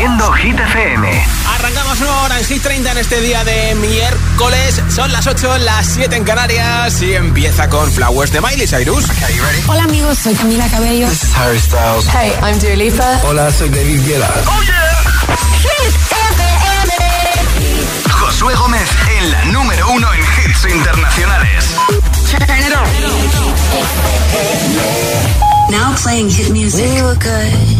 Haciendo Hit FM. Arrancamos una hora en Hit 30 en este día de miércoles. Son las 8, las 7 en Canarias y empieza con Flowers de Miley Cyrus. Okay, Hola amigos, soy Camila Cabello. This is Harry Styles. Hey, I'm Dua Lipa. Hola, soy David Guetta. Oh yeah. Hit FM. Josué Gómez en la número uno en hits internacionales. Turn it on. Now playing hit music. We were good.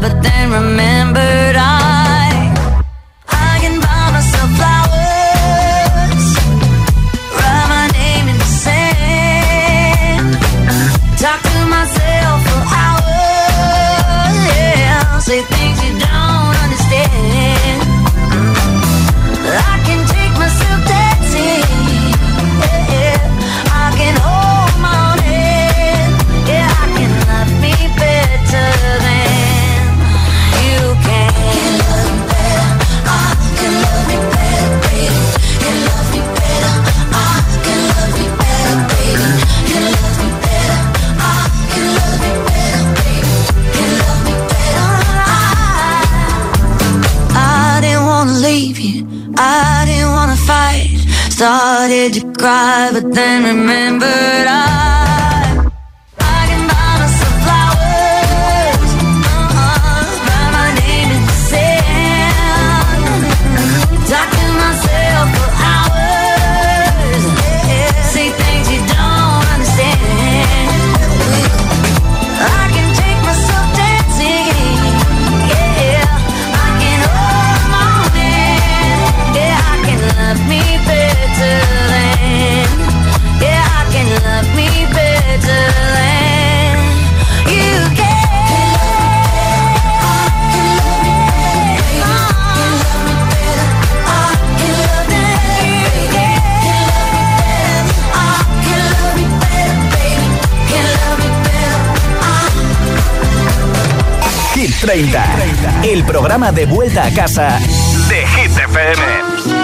el programa de vuelta a casa de Hit FM. You.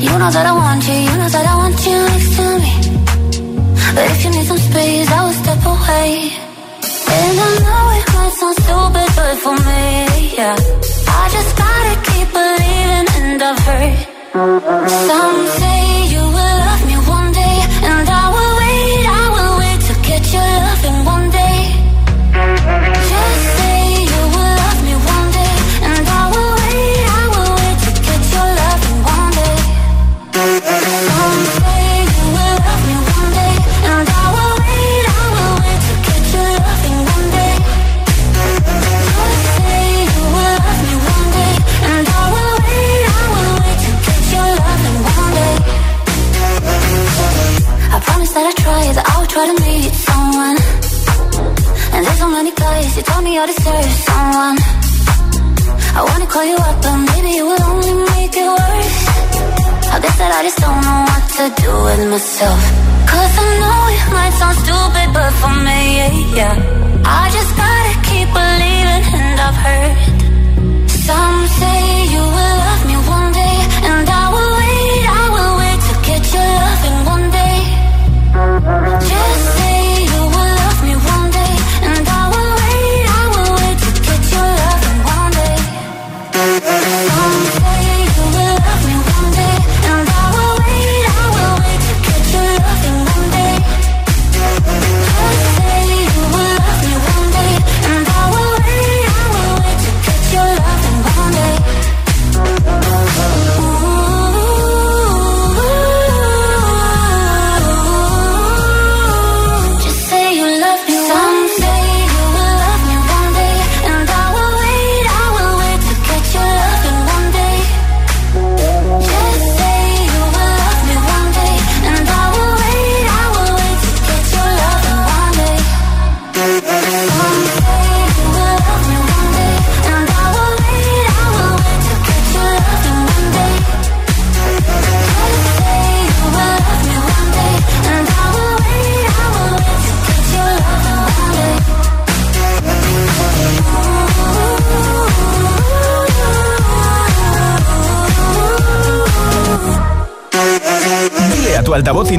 You know that I want you, you know that I want you next to me. But if you need some space, for me, yeah. I just gotta keep believing, and I've heard something. to do with myself. Cause I know it might sound stupid, but for me, yeah, yeah. I just gotta keep believing, and I've heard some.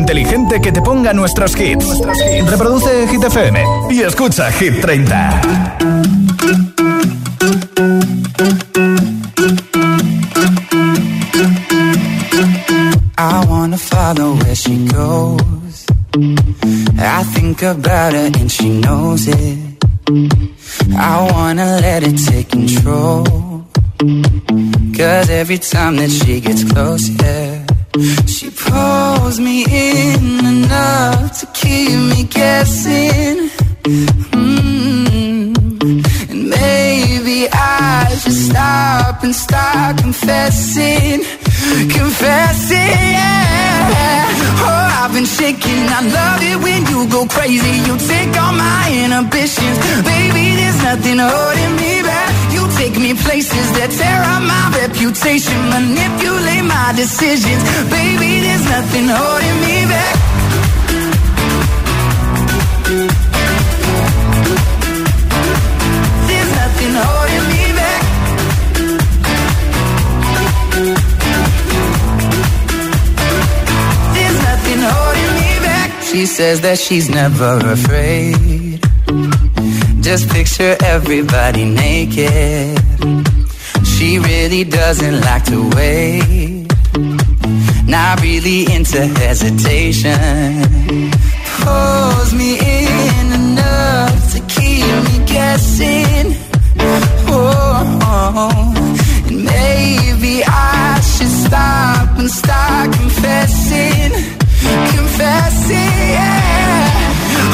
Inteligente que te ponga nuestros hits. Reproduce Hit FM y escucha Hit 30. I wanna follow where she goes. I think about her and she knows it. I wanna let it take control. Cause every time that she gets close, manipulate my decisions, baby. There's nothing holding me back. There's nothing holding me back. There's nothing holding me back. She says that she's never afraid. Just picture everybody naked. She really doesn't like to wait. Not really into hesitation. Pulls me in enough to keep me guessing. Oh, and maybe I should stop and start confessing, confessing. Yeah.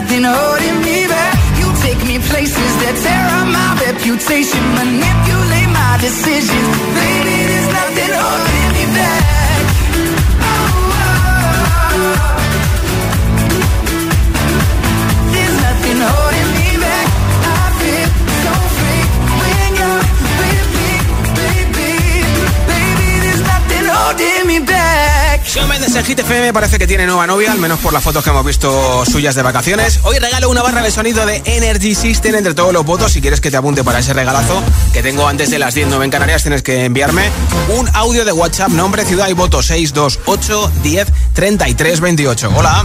nothing holding me back. You take me places that tear up my reputation, manipulate my decisions, baby. Mendes en Hit FM parece que tiene nueva novia, al menos por las fotos que hemos visto suyas de vacaciones. Hoy regalo una barra de sonido de Energy System entre todos los votos. Si quieres que te apunte para ese regalazo que tengo antes de las 10, 9 en Canarias, tienes que enviarme un audio de WhatsApp, nombre, ciudad y voto 628 10 33 28. Hola.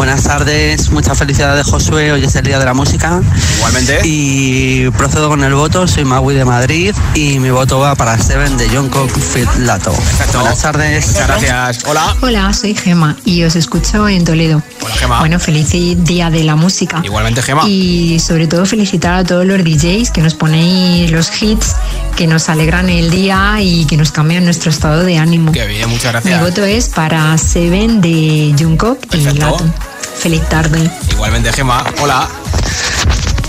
Buenas tardes, muchas felicidades Josué, hoy es el día de la música. Igualmente. Y procedo con el voto, soy Maui de Madrid y mi voto va para Seven de John Cockfield Lato. Buenas tardes. Muchas gracias. Hola. Hola, soy Gema y os escucho en Toledo. Hola, Gema. Bueno, feliz día de la música. Igualmente, Gema. Y sobre todo felicitar a todos los DJs que nos ponéis los hits que nos alegran el día y que nos cambian nuestro estado de ánimo. Qué bien, muchas gracias. Mi voto es para Seven de Jungkook y. Lato. Feliz tarde. Igualmente, Gema. Hola.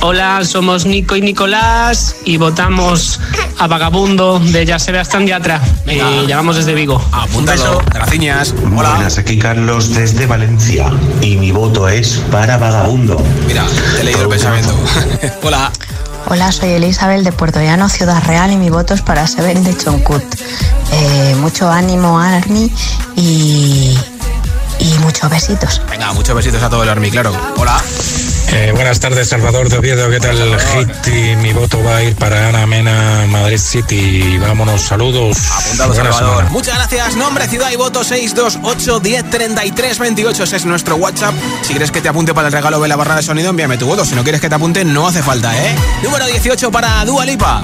Hola, somos Nico y Nicolás y votamos a Vagabundo de Ya Sebastián Yatra. Y llamamos desde Vigo. Apúntalo. Gracias. Hola. Buenas, aquí Carlos desde Valencia y mi voto es para Vagabundo. Mira, te he leído el pensamiento. Hola. Hola, soy Elizabeth de Puerto Llano, Ciudad Real, y mi voto es para Seven de Chonkut. Eh, mucho ánimo, Army, y muchos besitos. Venga, muchos besitos a todo el Army, claro. Hola. Eh, buenas tardes, Salvador de Oviedo. ¿Qué tal el hit? Y mi voto va a ir para Ana Mena, Madrid City. Vámonos, saludos. Apuntado, Salvador. semana. Muchas gracias. Nombre, ciudad y voto 628 10 33 28. Ese es nuestro WhatsApp. Si quieres que te apunte para el regalo de la barra de sonido, envíame tu voto. Si no quieres que te apunte, no hace falta, ¿eh? Número 18 para Dua Lipa.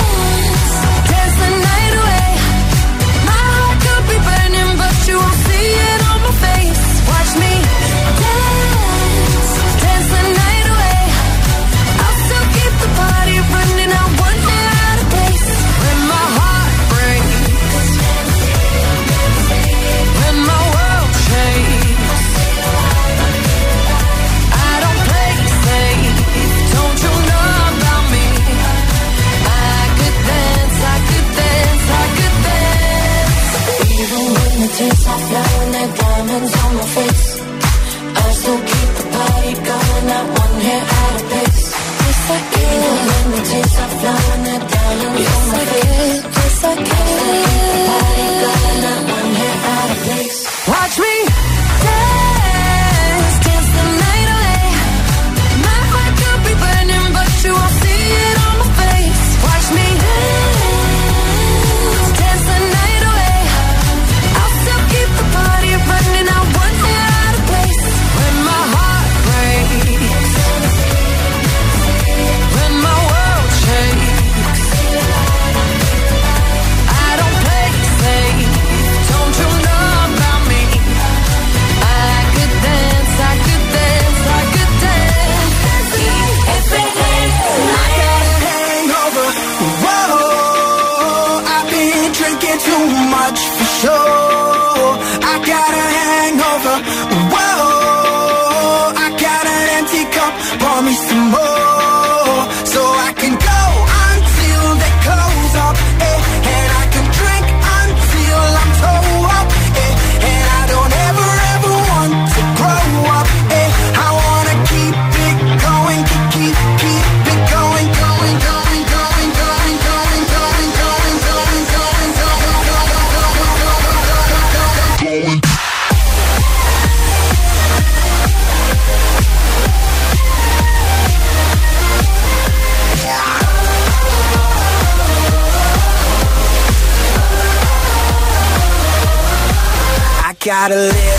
gotta live.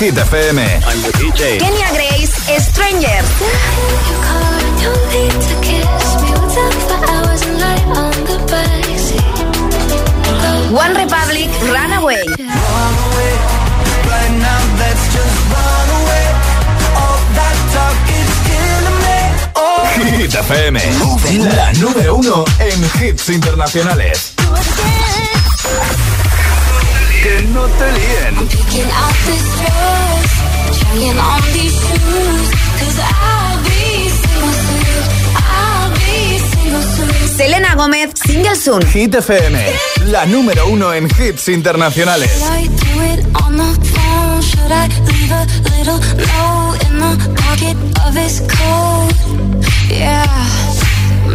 Hit FM. Kenya Grace, Stranger. One Republic, Runaway. Hit FM, la número uno en hits internacionales. Soon. Hit FM, la número uno en hits internacionales.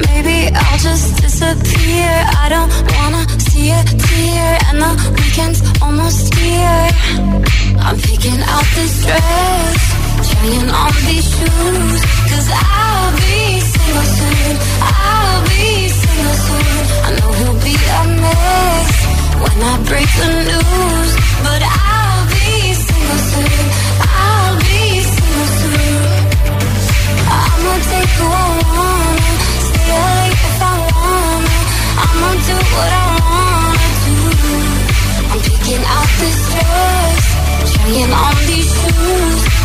Maybe I'll just disappear. I don't wanna see a tear, and the weekend's almost here. I'm picking out this dress, trying on these shoes, cause I'll be single soon. I'll be single soon. I know he'll be a mess when I break the news, but I'll be single soon. I'll be single soon. I'ma take who I wanna. Stay awake if I wanna. I'ma do what I wanna do. I'm picking out this dress, trying on these shoes.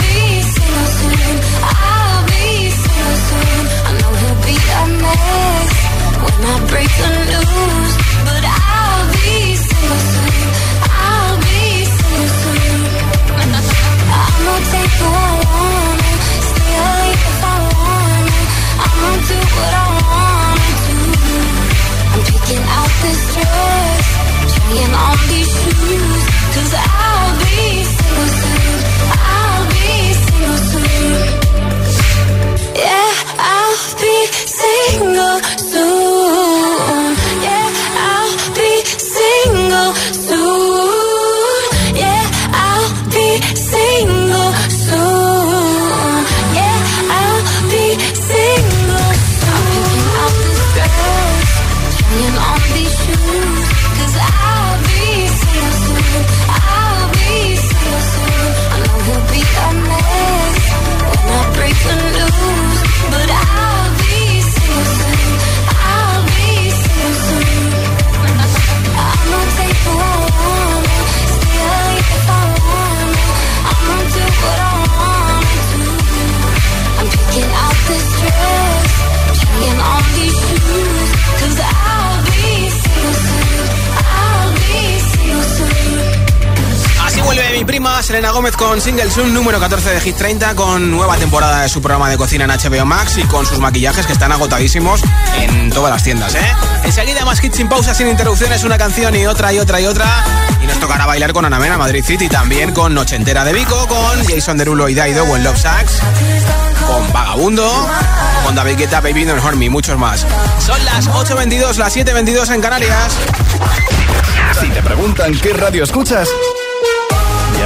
not break the news, but I'll be so soon. I'll be soon. I'ma take who I want. stay if I want. I'ma do what I wanna do. I'm this dress, trying on these I'll be soon. I'll be soon. Yeah, I'll be single Selena Gómez con Single Zoom número 14 de Hit 30 con nueva temporada de su programa de cocina en HBO Max y con sus maquillajes que están agotadísimos en todas las tiendas, ¿eh? Enseguida más hits sin pausa, sin interrupciones, una canción y otra y otra y otra. Y nos tocará bailar con Ana Mena, Madrid City, también con Noche Entera de Vico, con Jason Derulo y Daido o Love Sacks, con Vagabundo, con David Guetta, Baby Don't Hurt Me, muchos más. Son las 8.22, las 7.22 en Canarias. Si te preguntan qué radio escuchas, ¿ya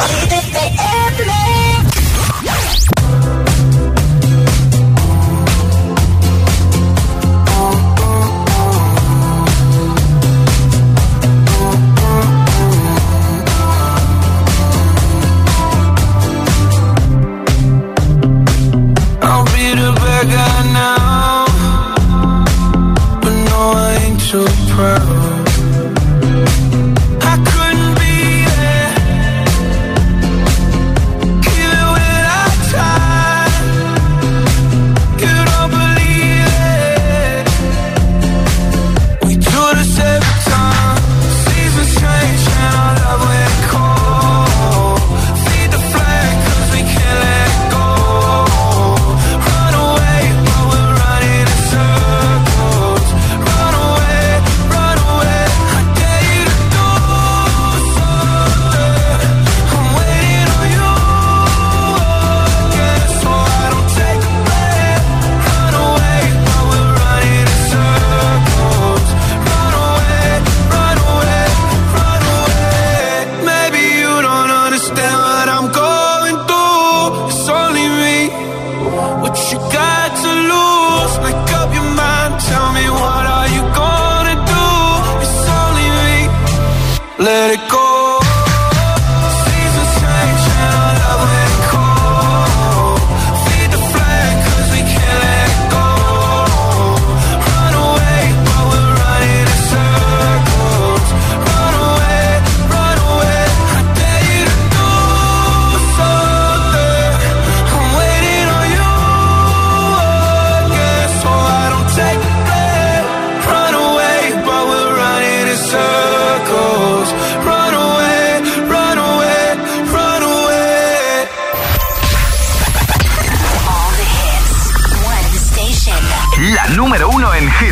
Leave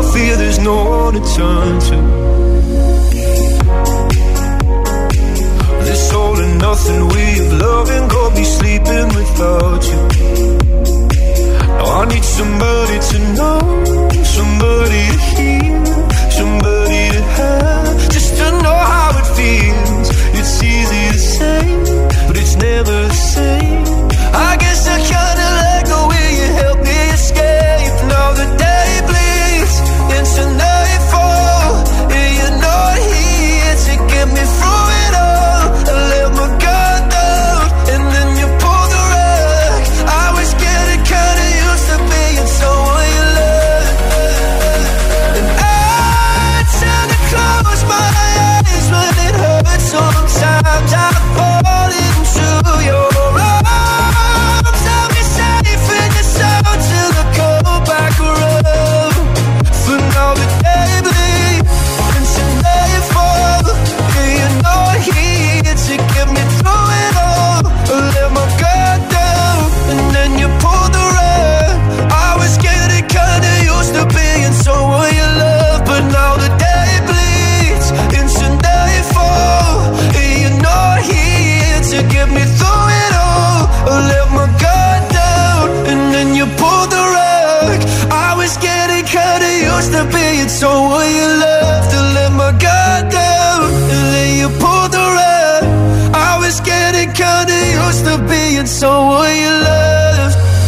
I fear there's no one to turn to. This all and nothing way of loving got me sleeping without you. Now I need somebody to know, somebody to hear, somebody to have, just to know how it feels. It's easy to say, but it's never the same.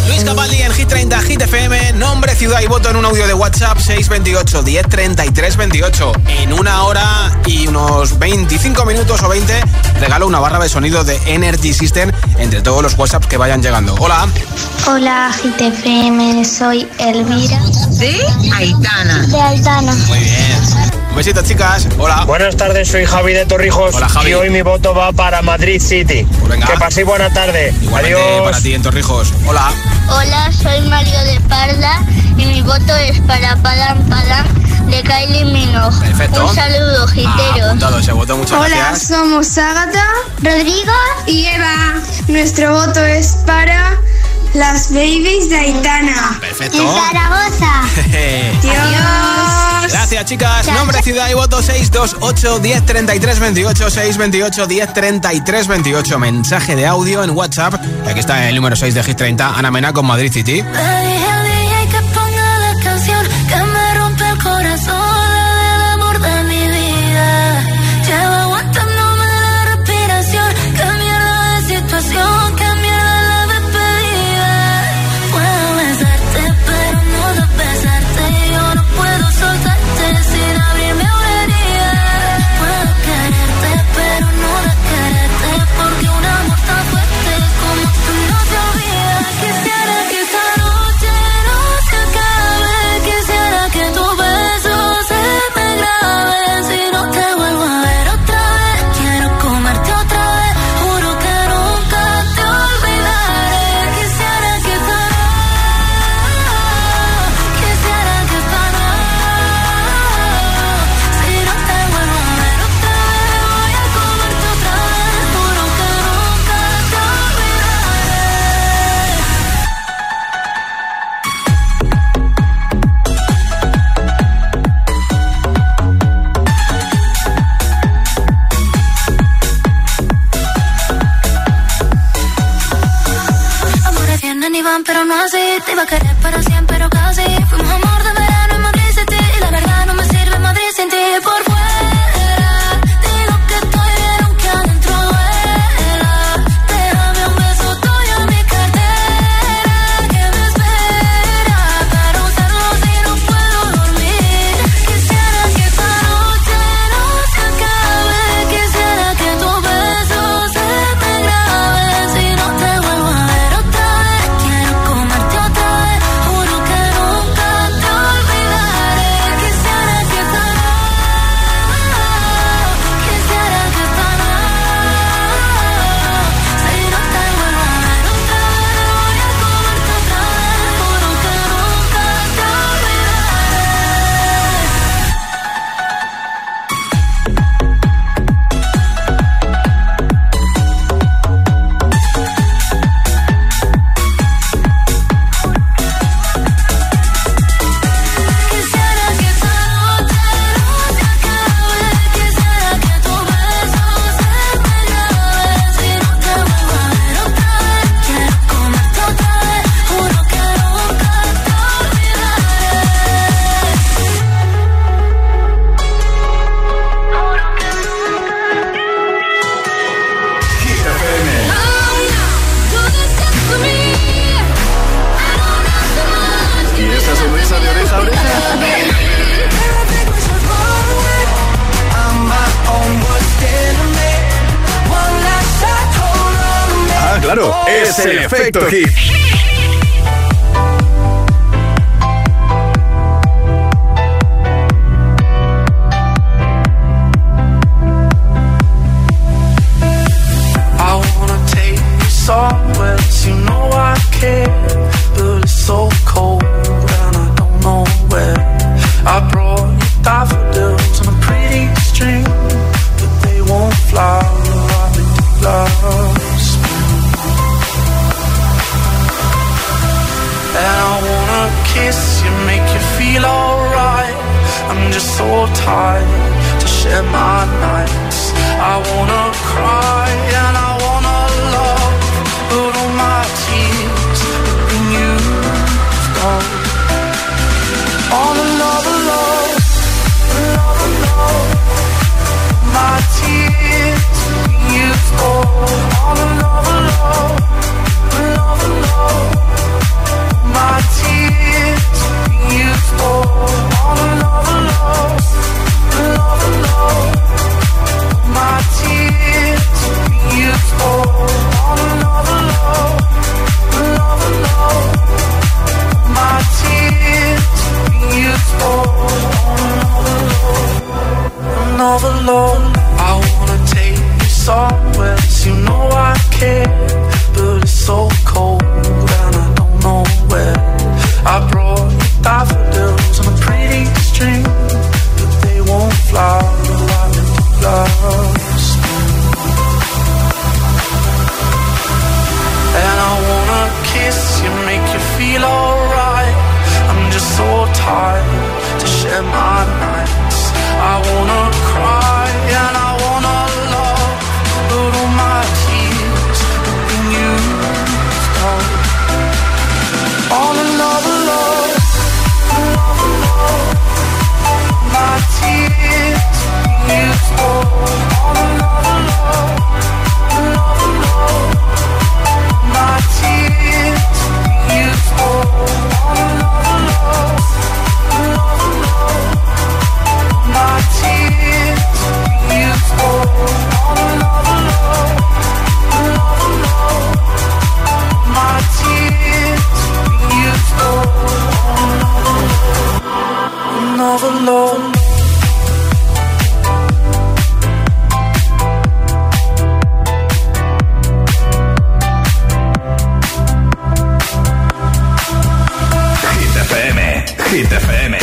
Luis Capaldi en Hit 30, Hit FM, nombre, ciudad y voto en un audio de WhatsApp 628 10 33 28. En una hora y unos 25 minutos o 20 regalo una barra de sonido de Energy System entre todos los WhatsApps que vayan llegando. Hola. Hola, GTFM, soy Elvira. ¿De? Aitana. De Aitana. Muy bien. Un besito, chicas. Hola. Buenas tardes, soy Javi de Torrijos. Hola, Javi. Y hoy mi voto va para Madrid City. venga. Que paséis buena tarde. Igualmente Adiós. para ti en Torrijos. Hola. Hola, soy Mario de Parda y mi voto es para Padam Padam de Kylie Minogue. Perfecto. Un saludo, Ah, giteros. apuntado ese voto, muchas Hola, gracias. somos Ágata, Rodrigo y Eva. Nuestro voto es para las babies de Aitana. Perfecto. En Zaragoza. Adiós. Gracias, chicas. Chao, Nombre, chao. ciudad y voto 628 10 33 28 628 10 33 28. Mensaje de audio en WhatsApp. Aquí está el número 6 de Hit 30, Ana Mena con Madrid City. Te iba a querer Claro, es el efecto hit. hard to share my nights. I wanna overload. Hit FM, Hit FM.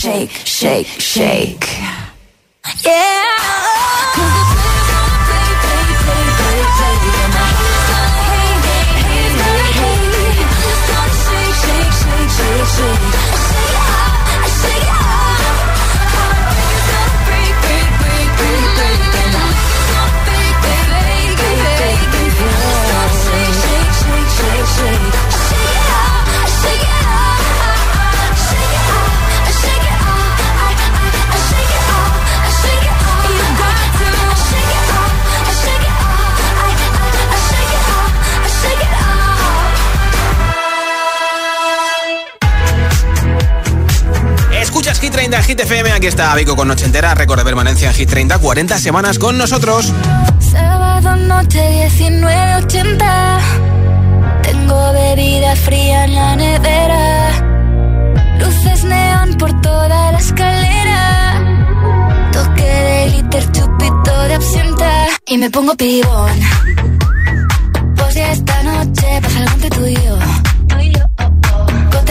Shake, shake, shake. Yeah. Hit 30 Hit FM, aquí está Vico con Noche Entera, récord de permanencia en Hit 30, 40 semanas con nosotros. Sábado noche 1980 Tengo bebida fría en la nevera. Luces neón por toda la escalera. Toque de glitter, chupito de absenta. Y me pongo pibón. Pues ya esta noche pasa algo entre tú y yo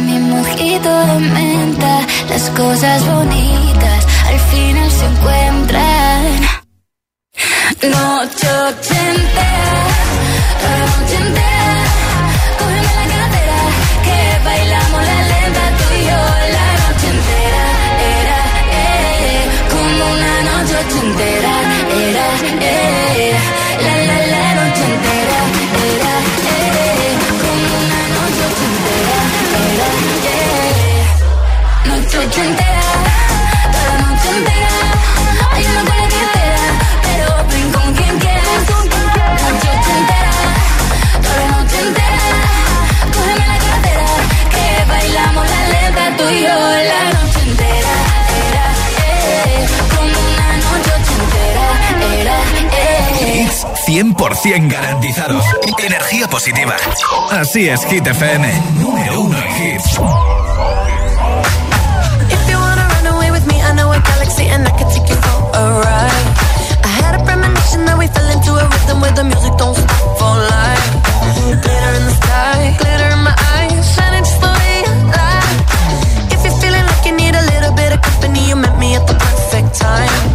Mi mojito de menta, las cosas bonitas al final se encuentran. Noche ochentera, noche entera, cógeme la cartera, que bailamos la lenta tú la noche entera. Era, eh, como una noche ochentera, 100% garantizados. Energía positiva. Así es, Hit FM. Número uno en hits. If you wanna run away with me, I know a galaxy and I can take you for a ride. I had a premonition that we fell into a rhythm where the music don't stop for life. Glitter in the sky, glitter in my eyes, shining just the way you. If you're feeling like you need a little bit of company, you met me at the perfect time.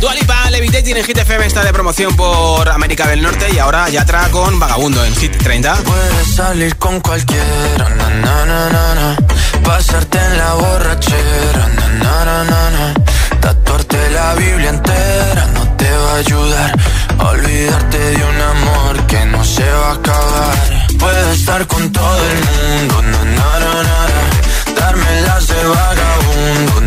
Dualipa Levitating en Hit FM está de promoción por América del Norte y ahora Yatra con Vagabundo en Hit 30. Puedes salir con cualquiera, na, na, na, na, na. pasarte en la borrachera, na, na, na, na, na. tatuarte la Biblia entera no te va a ayudar a olvidarte de un amor que no se va a acabar. Puedes estar con todo el mundo, na, na, na, na, na. darme las de vagabundo,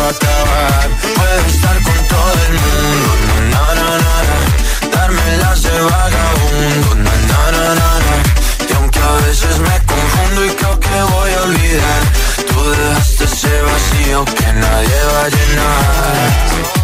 va a acabar. Puedes estar con todo el mundo, na, na, na, na. darme las de vagabundo, na, na, na, na, na. y aunque a veces me confundo y creo que voy a olvidar, tú dejaste ese vacío que nadie va a llenar.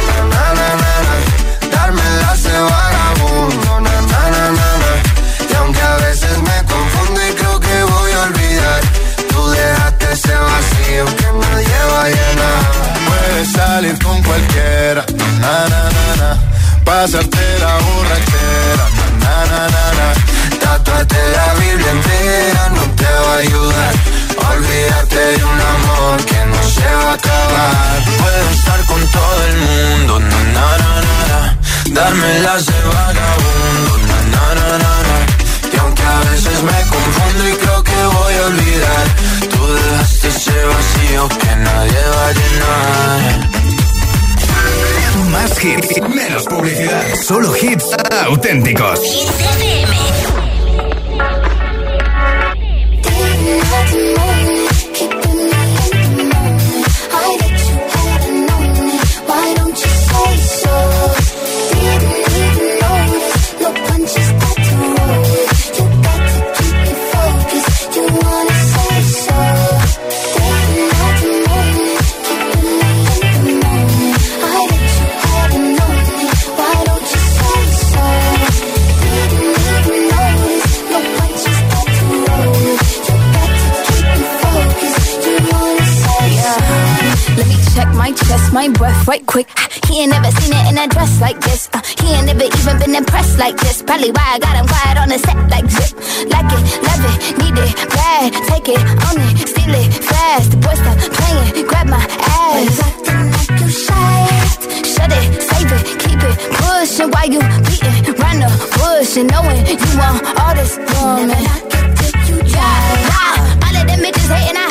Salir con cualquiera, na, na, na, na. pasarte la borrachera, na, na, na, na. tatuarte la Biblia entera no te va a ayudar. a Olvidarte de un amor que no se va a acabar. Puedes estar con todo el mundo, na, na, na, na, na. darme las de vagabundo, na, na, na, na, na. y aunque a veces me confundo y creo que voy a olvidar, tú dejaste ese vacío que nadie va a llenar. Más hits, menos publicidad. Solo hits auténticos. Why right quick. He ain't never seen it in a dress like this. Uh, he ain't never even been impressed like this. Probably why I got him quiet on the set like zip. Like it, love it, need it, bad. Take it, own it, steal it, fast. The boy stop playing, grab my ass. acting like you shy. Shut it, save it, keep it pushing while you beating round the bush and knowing you want all this woman. Yeah, all of them bitches hating, I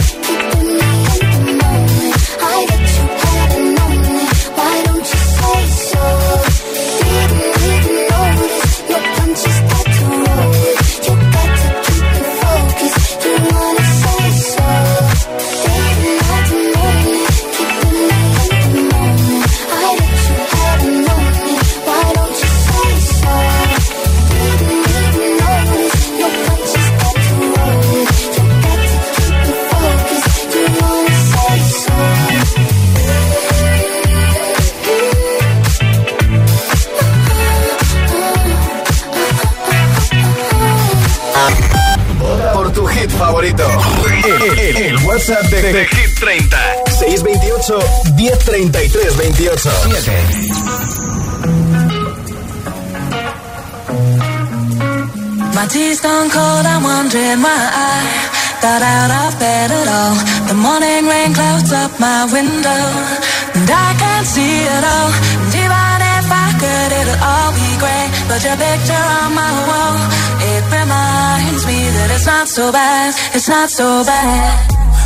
WhatsApp de, de Hit 30. 628 1033 28. 7. My tea's gone cold, I'm wondering why I got out of bed at all. The morning rain clouds up my window, and I can't see it all. And even if I could, it'll all be great. But your picture on my wall, it reminds me that it's not so bad, it's not so bad.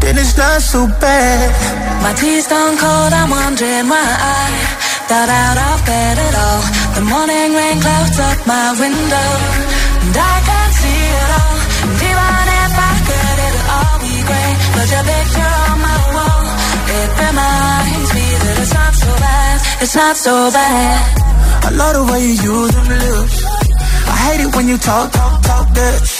then it's not so bad. My tea's gone cold, I'm wondering why I got out of bed at all. The morning rain clouds up my window, and I can't see it all. And even if I could, it'll all be great. But your picture on my wall, it reminds me that it's not so bad, it's not so bad. I love the way you use them lips. I hate it when you talk, talk, talk that.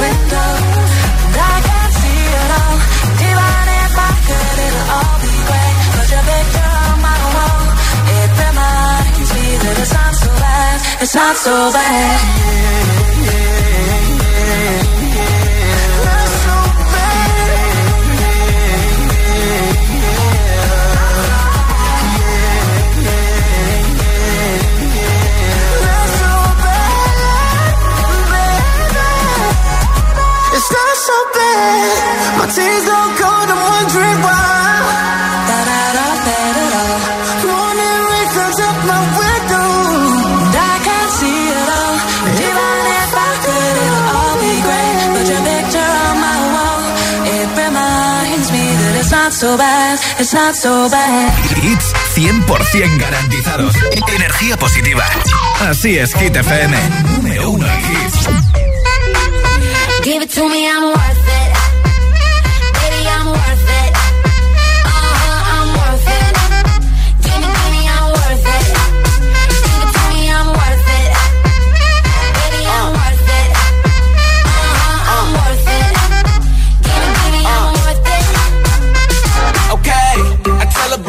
and I can't see all. If I could, it'll all be. But your on wall, it reminds me that it's not so bad, it's not so bad. Not so bad. Hits 100% garantizados. Energía positiva. Así es, Hit FM. Número uno en hits. Give it to me, I'm worth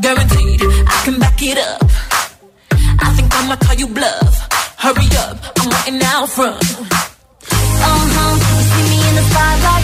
guaranteed I can back it up. I think I'ma call you bluff. Hurry up, I'm waiting out front. Uh huh. You see me in the spotlight,